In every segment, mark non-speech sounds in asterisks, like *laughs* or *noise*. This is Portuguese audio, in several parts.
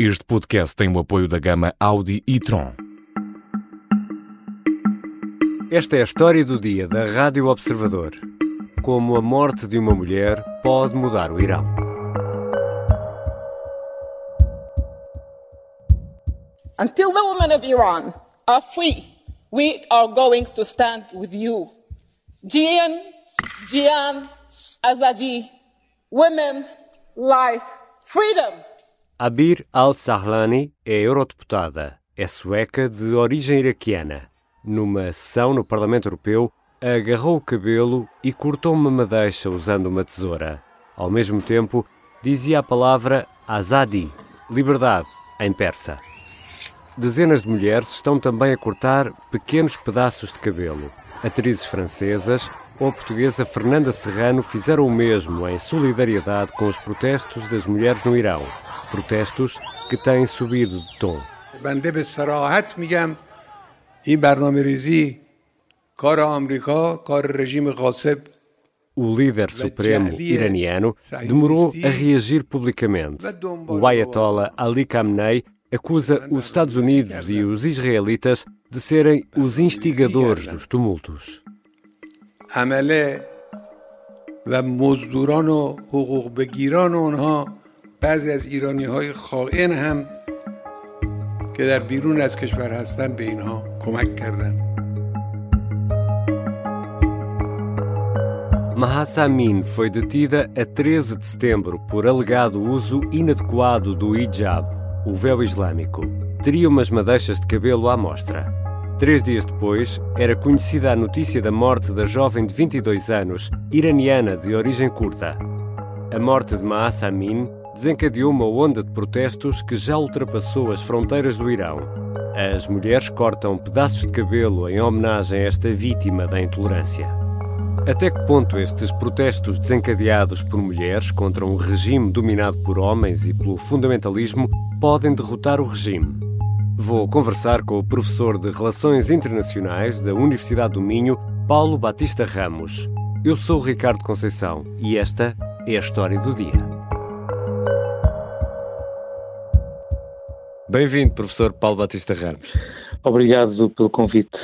Este podcast tem o apoio da gama Audi e Tron. Esta é a história do dia da Rádio Observador. Como a morte de uma mulher pode mudar o Irão. Until the women of Iran are free, we are going to stand with you. Jian, Jian, Azadi, women, life, freedom. Abir al-Sahlani é eurodeputada. É sueca de origem iraquiana. Numa sessão no Parlamento Europeu, agarrou o cabelo e cortou uma madeixa usando uma tesoura. Ao mesmo tempo, dizia a palavra Azadi, liberdade, em persa. Dezenas de mulheres estão também a cortar pequenos pedaços de cabelo. Atrizes francesas ou a portuguesa Fernanda Serrano fizeram o mesmo em solidariedade com os protestos das mulheres no Irão. Protestos que têm subido de tom. بنده به سراحت میگم این برنامه ریزی کار آمریکا کار رژیم غاصب O líder supremo iraniano demorou a reagir publicamente. O Ayatollah Ali Khamenei acusa os Estados Unidos e os israelitas de serem os instigadores dos tumultos. عمله و مزدوران و حقوق بگیران اونها بعضی از ایرانی های خائن هم که در بیرون از کشور هستن به اینها کمک کردن Mahsa Amin foi detida a 13 de setembro por alegado uso inadequado do hijab, o véu islâmico. Teria umas madeixas de cabelo à mostra. Três dias depois, era conhecida a notícia da morte da jovem de 22 anos, iraniana de origem curta. A morte de Mahsa Amin desencadeou uma onda de protestos que já ultrapassou as fronteiras do Irão. As mulheres cortam pedaços de cabelo em homenagem a esta vítima da intolerância. Até que ponto estes protestos desencadeados por mulheres contra um regime dominado por homens e pelo fundamentalismo podem derrotar o regime? Vou conversar com o professor de Relações Internacionais da Universidade do Minho, Paulo Batista Ramos. Eu sou o Ricardo Conceição e esta é a história do dia. Bem-vindo, professor Paulo Batista Ramos. Obrigado pelo convite.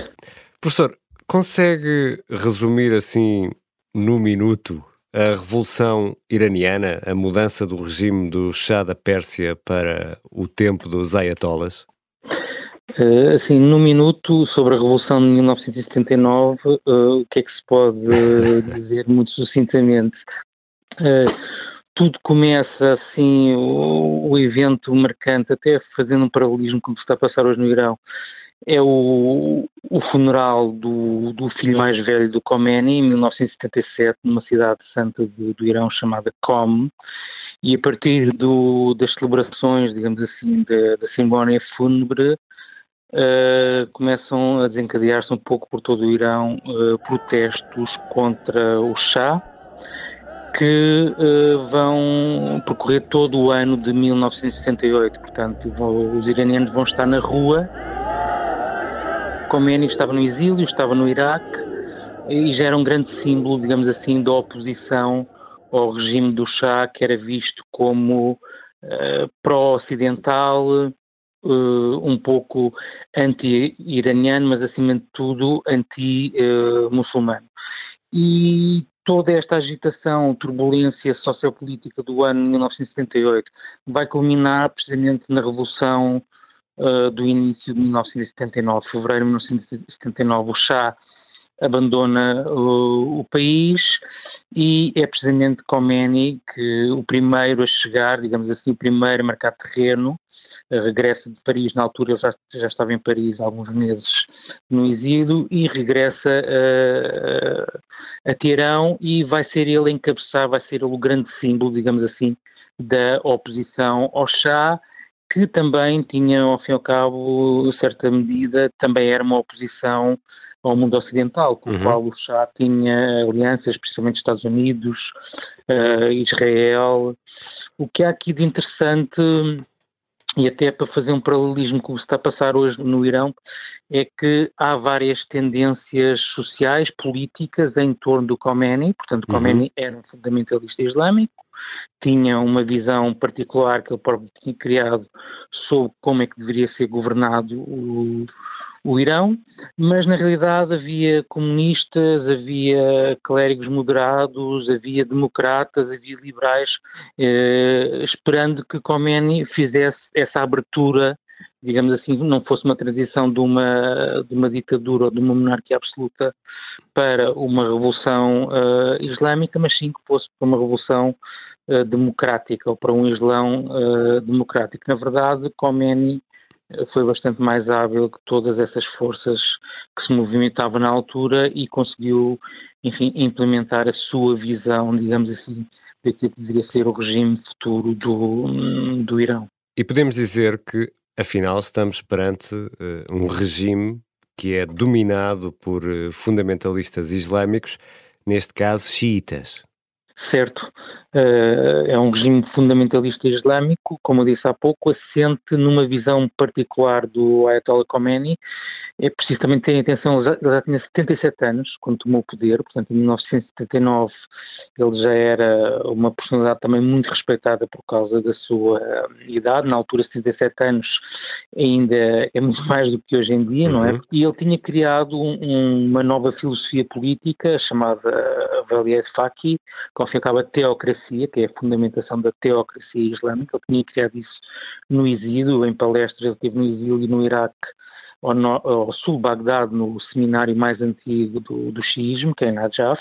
Professor, consegue resumir assim, no minuto, a revolução iraniana, a mudança do regime do Shah da Pérsia para o tempo dos ayatollahs? Uh, assim, num minuto, sobre a Revolução de 1979, uh, o que é que se pode *laughs* dizer muito sucintamente? Uh, tudo começa assim, o, o, evento marcante, até fazendo um paralelismo com o que está a passar hoje no Irão, é o, o funeral do, do, filho mais velho do Khomeini, em 1977, numa cidade santa do, do Irão chamada Qom, e a partir do, das celebrações, digamos assim, da, da cerimónia fúnebre, uh, começam a desencadear-se um pouco por todo o Irão uh, protestos contra o Shah, que uh, vão percorrer todo o ano de 1968. Portanto, vão, os iranianos vão estar na rua. Khomeini estava no exílio, estava no Iraque e já era um grande símbolo, digamos assim, da oposição ao regime do Shah, que era visto como uh, pró-ocidental, uh, um pouco anti-iraniano, mas acima de tudo anti-muçulmano. E toda esta agitação, turbulência sociopolítica do ano 1978 vai culminar precisamente na Revolução uh, do início de 1979, fevereiro de 1979. O Shah abandona uh, o país e é precisamente Khomeini que o primeiro a chegar, digamos assim, o primeiro a marcar terreno, regressa de Paris, na altura ele já, já estava em Paris há alguns meses no exílio e regressa a, a Teherão e vai ser ele encabeçar, vai ser ele o grande símbolo, digamos assim, da oposição ao Shah, que também tinha, ao fim e ao cabo, certa medida, também era uma oposição ao mundo ocidental, com uhum. o qual o Shah tinha alianças, especialmente Estados Unidos, uh, Israel. O que há aqui de interessante e até para fazer um paralelismo com o que está a passar hoje no Irão, é que há várias tendências sociais, políticas em torno do Khomeini, portanto, uhum. Khomeini era um fundamentalista islâmico, tinha uma visão particular que ele próprio tinha criado sobre como é que deveria ser governado o, o Irão, mas na realidade havia comunistas, havia clérigos moderados, havia democratas, havia liberais, eh, esperando que Khomeini fizesse essa abertura, digamos assim, não fosse uma transição de uma, de uma ditadura ou de uma monarquia absoluta para uma revolução uh, islâmica, mas sim que fosse para uma revolução uh, democrática ou para um Islão uh, democrático. Na verdade, Khomeini foi bastante mais hábil que todas essas forças que se movimentavam na altura e conseguiu, enfim, implementar a sua visão, digamos assim, daquilo que deveria ser o regime futuro do, do Irão. E podemos dizer que, afinal, estamos perante uh, um regime que é dominado por uh, fundamentalistas islâmicos, neste caso xiitas. Certo. Uh, é um regime fundamentalista islâmico, como eu disse há pouco, assente numa visão particular do Ayatollah Khomeini. É preciso também ter atenção, ele já, já tinha 77 anos quando tomou o poder, portanto em 1979 ele já era uma personalidade também muito respeitada por causa da sua idade, na altura 77 anos ainda é muito *laughs* mais do que hoje em dia, uhum. não é? Uhum. E ele tinha criado um, uma nova filosofia política chamada Valier Faki, que ao fim e ao cabo a teocracia, que é a fundamentação da teocracia islâmica, ele tinha criado isso no exílio, em palestras, ele esteve no exílio no Iraque, ao, no, ao sul de Bagdade, no seminário mais antigo do, do xiismo, que é Najaf,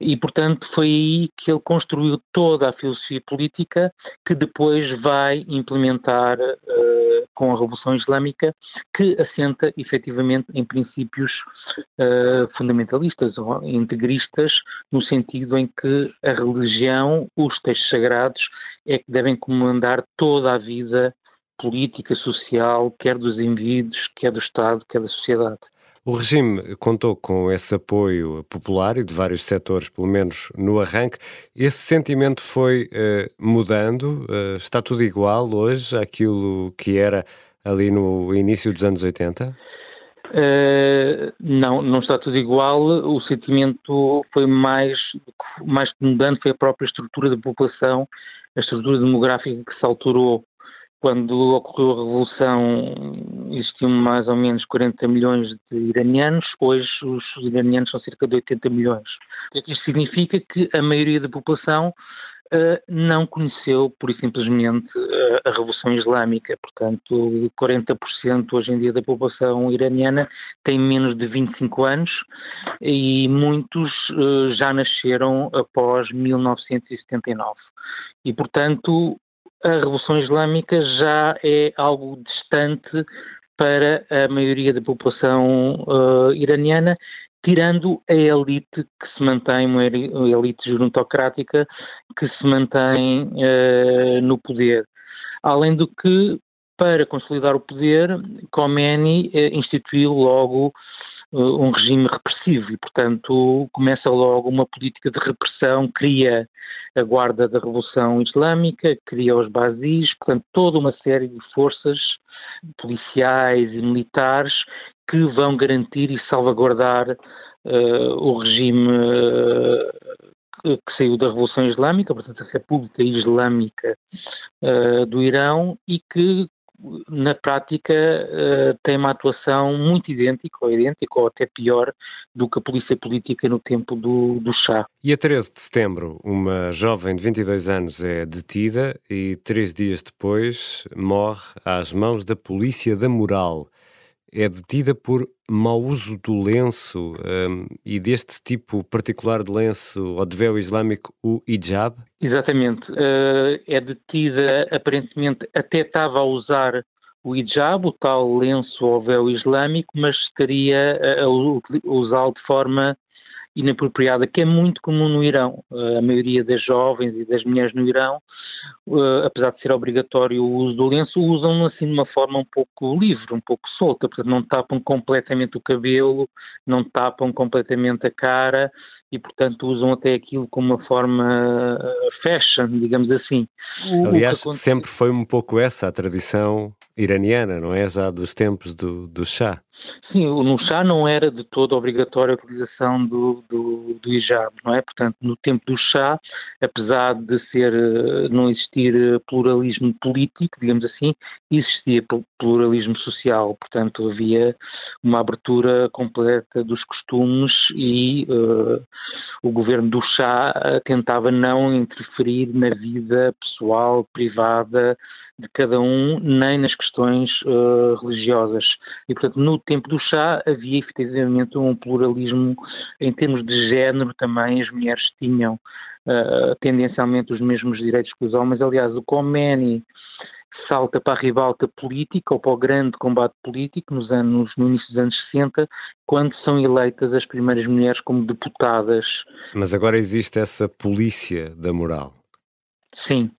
e, portanto, foi aí que ele construiu toda a filosofia política que depois vai implementar uh, com a Revolução Islâmica, que assenta efetivamente em princípios uh, fundamentalistas ou integristas, no sentido em que a religião, os textos sagrados, é que devem comandar toda a vida política, social, quer dos indivíduos, quer do Estado, quer da sociedade. O regime contou com esse apoio popular e de vários setores, pelo menos no arranque. Esse sentimento foi uh, mudando? Uh, está tudo igual hoje àquilo que era ali no início dos anos 80? Uh, eh, não, não está tudo igual. O sentimento foi mais, mais mudando, foi a própria estrutura da população, a estrutura demográfica que se alterou quando ocorreu a Revolução, existiam mais ou menos 40 milhões de iranianos, hoje os iranianos são cerca de 80 milhões. O que isto significa? Que a maioria da população uh, não conheceu, por e simplesmente, uh, a Revolução Islâmica. Portanto, 40% hoje em dia da população iraniana tem menos de 25 anos e muitos uh, já nasceram após 1979. E, portanto, a Revolução Islâmica já é algo distante para a maioria da população uh, iraniana, tirando a elite que se mantém, uma elite gerontocrática que se mantém uh, no poder. Além do que, para consolidar o poder, Khomeini uh, instituiu logo um regime repressivo e, portanto, começa logo uma política de repressão, cria a Guarda da Revolução Islâmica, cria os Bazis, portanto, toda uma série de forças policiais e militares que vão garantir e salvaguardar uh, o regime uh, que saiu da Revolução Islâmica, portanto, a República Islâmica uh, do Irão, e que na prática uh, tem uma atuação muito idêntica ou idêntica ou até pior do que a polícia política no tempo do, do chá. E a 13 de setembro, uma jovem de 22 anos é detida e três dias depois morre às mãos da polícia da moral é detida por mau uso do lenço um, e deste tipo particular de lenço ou de véu islâmico, o hijab? Exatamente. Uh, é detida, aparentemente, até estava a usar o hijab, o tal lenço ou véu islâmico, mas estaria a, a usá-lo de forma inapropriada, que é muito comum no Irão. A maioria das jovens e das mulheres no Irão, eh, apesar de ser obrigatório o uso do lenço, usam assim de uma forma um pouco livre, um pouco solta, portanto não tapam completamente o cabelo, não tapam completamente a cara e, portanto, usam até aquilo como uma forma eh, fashion, digamos assim. Aliás, sempre foi um pouco essa a tradição iraniana, não é? Já dos tempos do, do chá. Sim, no chá não era de toda obrigatória a utilização do, do, do hijab, não é? Portanto, no tempo do chá, apesar de ser, eh, não existir eh, pluralismo político, digamos assim, existia pluralismo social, portanto havia uma abertura completa dos costumes e uh, o governo do chá tentava não interferir na vida pessoal, privada, de cada um, nem nas questões uh, religiosas. E, portanto, no tempo do chá havia efetivamente um pluralismo em termos de género também, as mulheres tinham uh, tendencialmente os mesmos direitos que os homens. Aliás, o Khomeini salta para a ribalta política ou para o grande combate político nos anos, no início dos anos 60, quando são eleitas as primeiras mulheres como deputadas. Mas agora existe essa polícia da moral. Sim,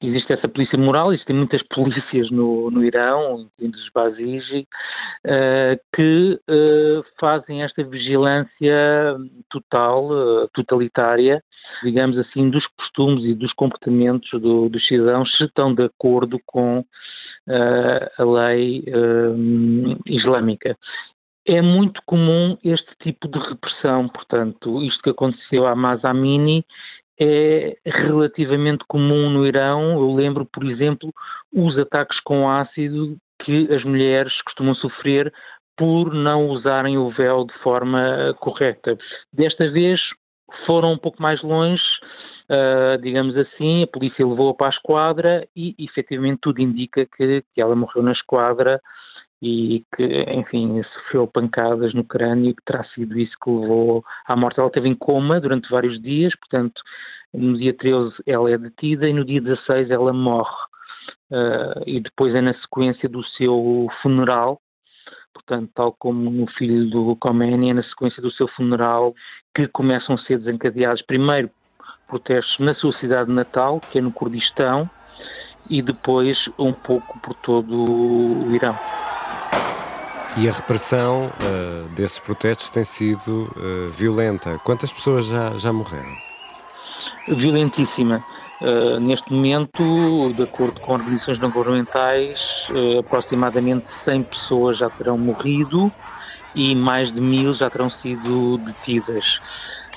existe essa polícia moral, existem muitas polícias no, no Irão, incluindo os Basiji, uh, que uh, fazem esta vigilância total, uh, totalitária, digamos assim, dos costumes e dos comportamentos do, dos cidadãos se estão de acordo com a lei islâmica. É muito comum este tipo de repressão, portanto, isto que aconteceu à Mazamini é relativamente comum no Irão. Eu lembro, por exemplo, os ataques com ácido que as mulheres costumam sofrer por não usarem o véu de forma correta. Desta vez foram um pouco mais longe, uh, digamos assim, a polícia levou-a para a esquadra e efetivamente tudo indica que, que ela morreu na esquadra e que, enfim, sofreu pancadas no crânio e que terá sido isso que levou à morte. Ela esteve em coma durante vários dias, portanto, no dia 13 ela é detida e no dia 16 ela morre. Uh, e depois é na sequência do seu funeral, portanto, tal como no filho do Khomeini, é na sequência do seu funeral que começam a ser desencadeados primeiro protestos na sua cidade natal, que é no Kurdistão, e depois um pouco por todo o Irão. E a repressão uh, desses protestos tem sido uh, violenta. Quantas pessoas já, já morreram? Violentíssima. Uh, neste momento, de acordo com organizações não governamentais, aproximadamente 100 pessoas já terão morrido e mais de mil já terão sido detidas.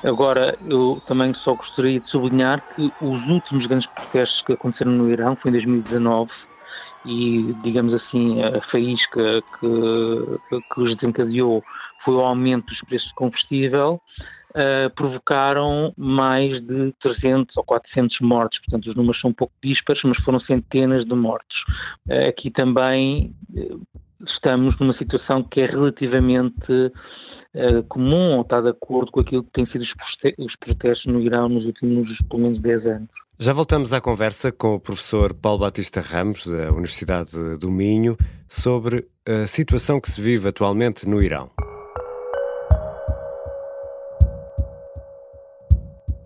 Agora, eu também só gostaria de sublinhar que os últimos grandes protestos que aconteceram no Irão foi em 2019 e, digamos assim, a faísca que, que os desencadeou foi o aumento dos preços de combustível, uh, provocaram mais de 300 ou 400 mortes. Portanto, os números são um pouco dispares, mas foram centenas de mortos. Uh, aqui também uh, estamos numa situação que é relativamente comum ou está de acordo com aquilo que têm sido os protestos no Irão nos últimos, pelo menos, 10 anos. Já voltamos à conversa com o professor Paulo Batista Ramos, da Universidade do Minho, sobre a situação que se vive atualmente no Irão.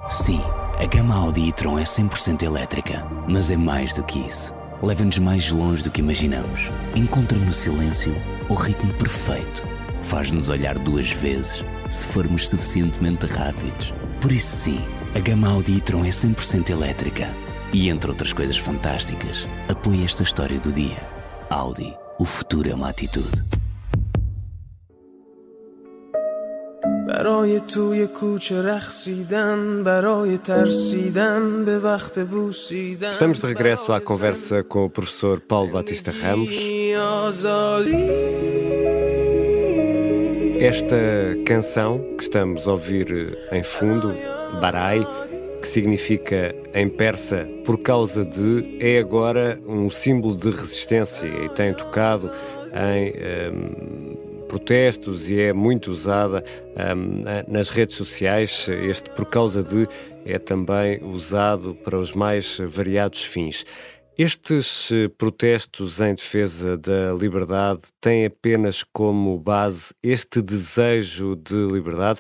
Sim, a gama Audi e-tron é 100% elétrica, mas é mais do que isso. Leva-nos mais longe do que imaginamos. Encontra no silêncio o ritmo perfeito. Faz-nos olhar duas vezes se formos suficientemente rápidos. Por isso, sim. A gama Audi e-tron é 100% elétrica e, entre outras coisas fantásticas, apoia esta história do dia. Audi. O futuro é uma atitude. Estamos de regresso à conversa com o professor Paulo Batista Ramos. Esta canção que estamos a ouvir em fundo Barai, que significa em persa por causa de, é agora um símbolo de resistência e tem tocado em um, protestos e é muito usada um, nas redes sociais. Este por causa de é também usado para os mais variados fins. Estes eh, protestos em defesa da liberdade têm apenas como base este desejo de liberdade?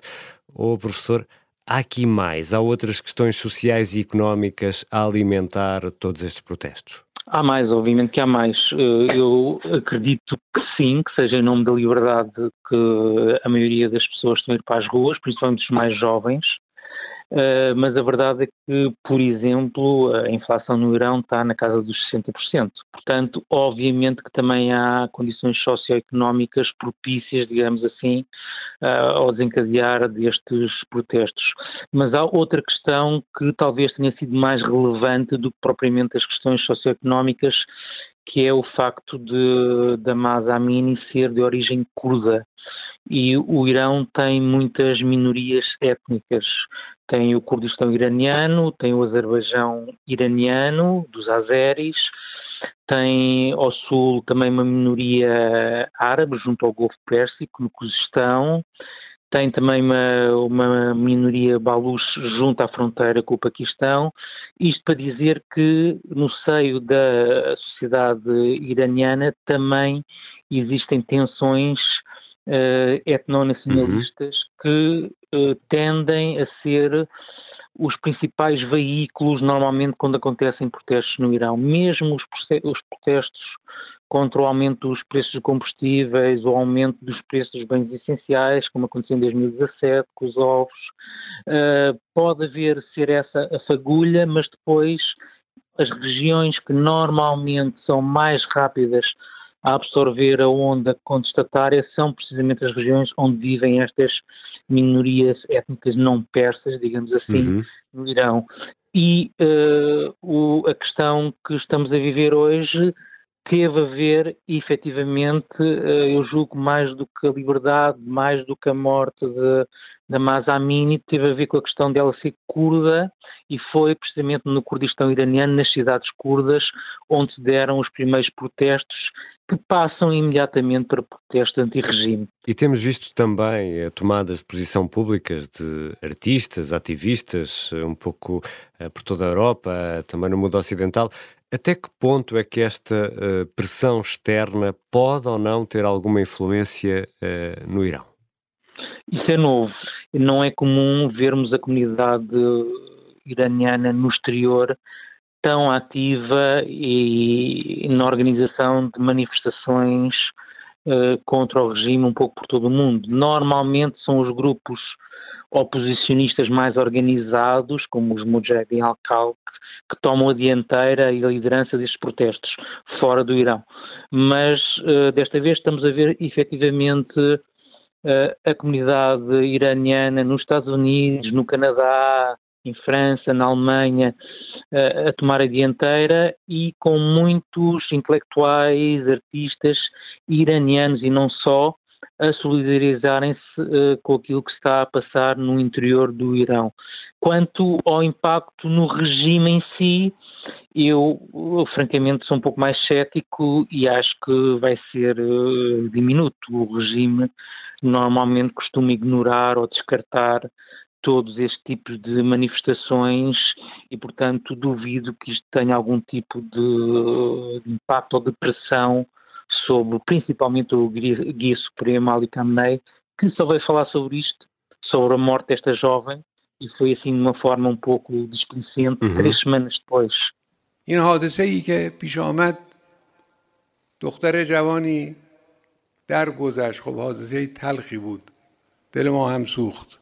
Ou, professor, há aqui mais? Há outras questões sociais e económicas a alimentar todos estes protestos? Há mais, obviamente que há mais. Eh, eu acredito que sim, que seja em nome da liberdade que a maioria das pessoas estão a ir para as ruas, principalmente os mais jovens, Uh, mas a verdade é que, por exemplo, a inflação no Irão está na casa dos 60%. Portanto, obviamente que também há condições socioeconómicas propícias, digamos assim, ao desencadear destes protestos. Mas há outra questão que talvez tenha sido mais relevante do que propriamente as questões socioeconómicas, que é o facto de da Masa Amini ser de origem curda e o Irão tem muitas minorias étnicas. Tem o Kurdistão iraniano, tem o Azerbaijão iraniano, dos azeris, tem ao sul também uma minoria árabe junto ao Golfo Pérsico, no Cuzestão, tem também uma, uma minoria baluche junto à fronteira com o Paquistão. Isto para dizer que no seio da sociedade iraniana também existem tensões uh, etnonacionalistas uhum. que uh, tendem a ser os principais veículos normalmente quando acontecem protestos no Irão. Mesmo os, os protestos contra o aumento dos preços de combustíveis, o aumento dos preços dos bens essenciais, como aconteceu em 2017 com os ovos. Uh, pode haver ser essa a fagulha, mas depois as regiões que normalmente são mais rápidas a absorver a onda contestatária são precisamente as regiões onde vivem estas minorias étnicas não persas, digamos assim, uhum. no Irão. E uh, o, a questão que estamos a viver hoje teve a ver, efetivamente, eh, eu julgo mais do que a liberdade, mais do que a morte de, da Masa Amini, teve a ver com a questão dela ser curda e foi precisamente no Kurdistão iraniano, nas cidades curdas, onde se deram os primeiros protestos que passam imediatamente para protestos anti-regime. E temos visto também eh, tomadas de posição públicas de artistas, ativistas, eh, um pouco por toda a Europa, também no mundo ocidental. Até que ponto é que esta uh, pressão externa pode ou não ter alguma influência uh, no Irão? Isso é novo. Não é comum vermos a comunidade iraniana no exterior tão ativa e na organização de manifestações uh, contra o regime um pouco por todo o mundo. Normalmente são os grupos oposicionistas mais organizados, como os Mujahideen al-Khalq, que tomam a dianteira e a liderança destes protestos fora do Irão. Mas uh, desta vez estamos a ver efetivamente a comunidade iraniana nos Estados Unidos, no Canadá, em França, na Alemanha, uh, a tomar a dianteira e com muitos intelectuais, artistas iranianos e não só, a solidarizarem-se uh, com aquilo que está a passar no interior do Irão. Quanto ao impacto no regime em si, eu, eu francamente sou um pouco mais cético e acho que vai ser uh, diminuto. O regime normalmente costuma ignorar ou descartar todos estes tipos de manifestações e, portanto, duvido que isto tenha algum tipo de, de impacto ou de pressão sobre principalmente o Guia Supremo Ali Khamenei, que só veio falar sobre isto, sobre a morte desta jovem, e foi assim de uma forma um pouco displicente, uhum. três semanas depois. این حادثه ای که پیش آمد دختر جوانی درگذشت خب حادثه تلخی بود دل ما هم سوخت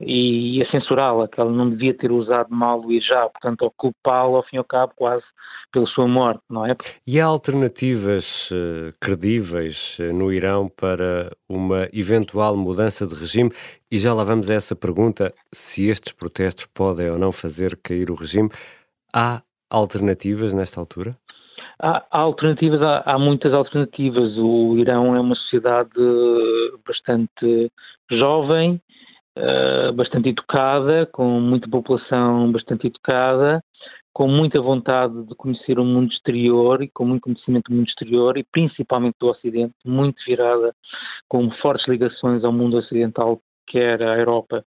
e a censurá-la, que ela não devia ter usado mal o hijab, portanto, a culpá-la, ao fim e ao cabo, quase pela sua morte, não é? E há alternativas uh, credíveis uh, no Irão para uma eventual mudança de regime? E já lá vamos a essa pergunta: se estes protestos podem ou não fazer cair o regime. Há alternativas nesta altura? Há, alternativas, há, há, muitas alternativas. O Irão é uma sociedade bastante jovem, uh, bastante educada, com muita população bastante educada, com muita vontade de conhecer o mundo exterior e com muito conhecimento do mundo exterior e principalmente do Ocidente, muito virada, com fortes ligações ao mundo ocidental, quer à Europa,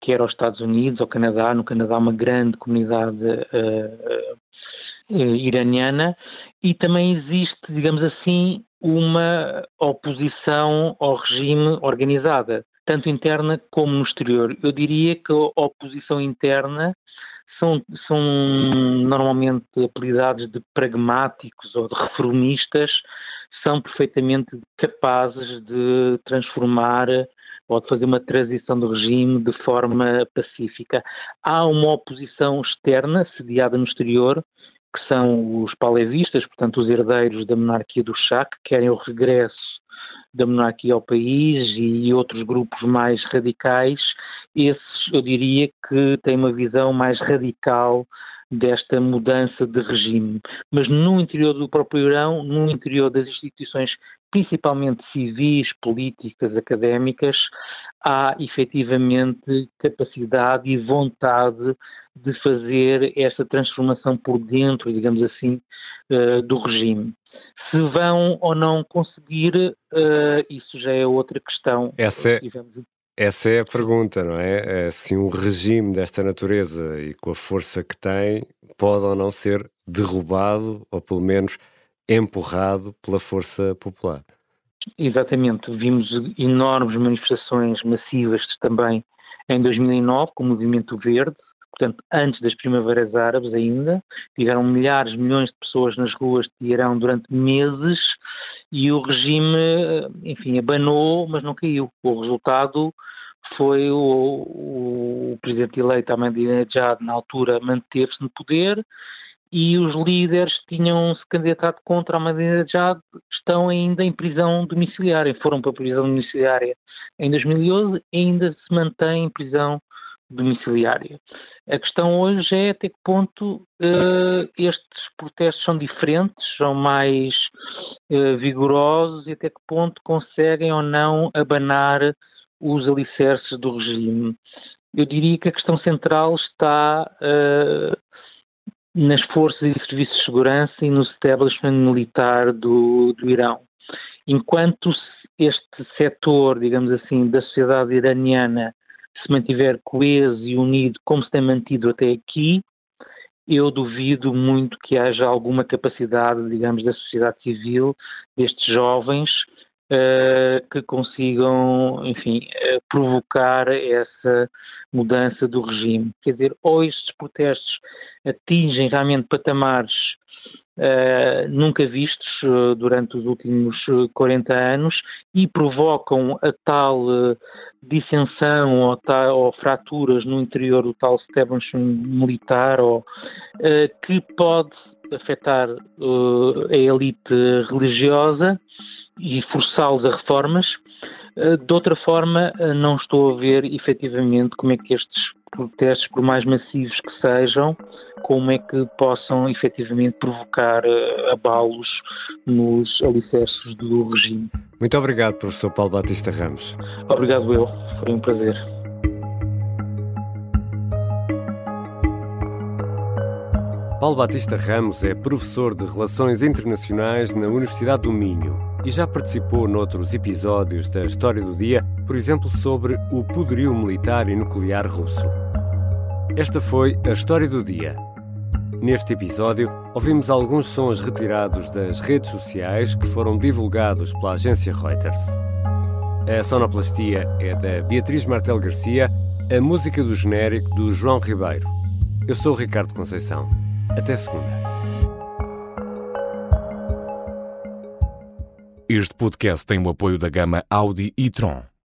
quer aos Estados Unidos, ao Canadá. No Canadá, uma grande comunidade uh, iraniana e também existe, digamos assim, uma oposição ao regime organizada tanto interna como no exterior. Eu diria que a oposição interna são, são normalmente apelidados de pragmáticos ou de reformistas, são perfeitamente capazes de transformar ou de fazer uma transição do regime de forma pacífica. Há uma oposição externa, sediada no exterior, que são os palevistas, portanto os herdeiros da monarquia do Chá, que querem o regresso da monarquia ao país e outros grupos mais radicais, esses eu diria que têm uma visão mais radical desta mudança de regime. Mas no interior do próprio Irão, no interior das instituições, principalmente civis, políticas, académicas, há efetivamente capacidade e vontade de fazer esta transformação por dentro, digamos assim, uh, do regime. Se vão ou não conseguir, uh, isso já é outra questão. Essa é, essa é a pergunta, não é? é? Se um regime desta natureza e com a força que tem pode ou não ser derrubado ou pelo menos empurrado pela força popular. Exatamente. Vimos enormes manifestações massivas também em 2009 com o Movimento Verde, portanto, antes das primaveras árabes ainda. Tiveram milhares, milhões de pessoas nas ruas de Irão durante meses e o regime, enfim, abanou, mas não caiu. O resultado foi o, o presidente eleito Ahmadinejad, na altura, manteve-se no poder e os líderes tinham se candidatado contra Ahmadinejad estão ainda em prisão domiciliária. Foram para a prisão domiciliária em 2011 e ainda se mantém em prisão domiciliária. A questão hoje é até que ponto uh, estes protestos são diferentes, são mais uh, vigorosos e até que ponto conseguem ou não abanar os alicerces do regime. Eu diria que a questão central está uh, nas forças e serviços de segurança e no establishment militar do, do Irão. Enquanto este setor, digamos assim, da sociedade iraniana se mantiver coeso e unido como se tem mantido até aqui, eu duvido muito que haja alguma capacidade, digamos, da sociedade civil, destes jovens, uh, que consigam, enfim, uh, provocar essa mudança do regime. Quer dizer, ou estes protestos atingem realmente patamares Uh, nunca vistos uh, durante os últimos 40 anos e provocam a tal uh, dissensão ou, tal, ou, fraturas no interior do tal establishment militar ou, que pode afetar a elite religiosa e forçá-los a reformas. De outra forma, não estou a ver efetivamente como é que estes protestos, por mais massivos que sejam, como é que possam efetivamente provocar uh, abalos nos alicerces do regime. Muito obrigado, professor Paulo Batista Ramos. Obrigado eu, foi um prazer. Paulo Batista Ramos é professor de Relações Internacionais na Universidade do Minho e já participou noutros episódios da História do Dia, por exemplo, sobre o poderio militar e nuclear russo. Esta foi a História do Dia. Neste episódio, ouvimos alguns sons retirados das redes sociais que foram divulgados pela agência Reuters. A sonoplastia é da Beatriz Martel Garcia, a música do genérico do João Ribeiro. Eu sou o Ricardo Conceição. Até segunda. Este podcast tem o apoio da gama Audi e Tron.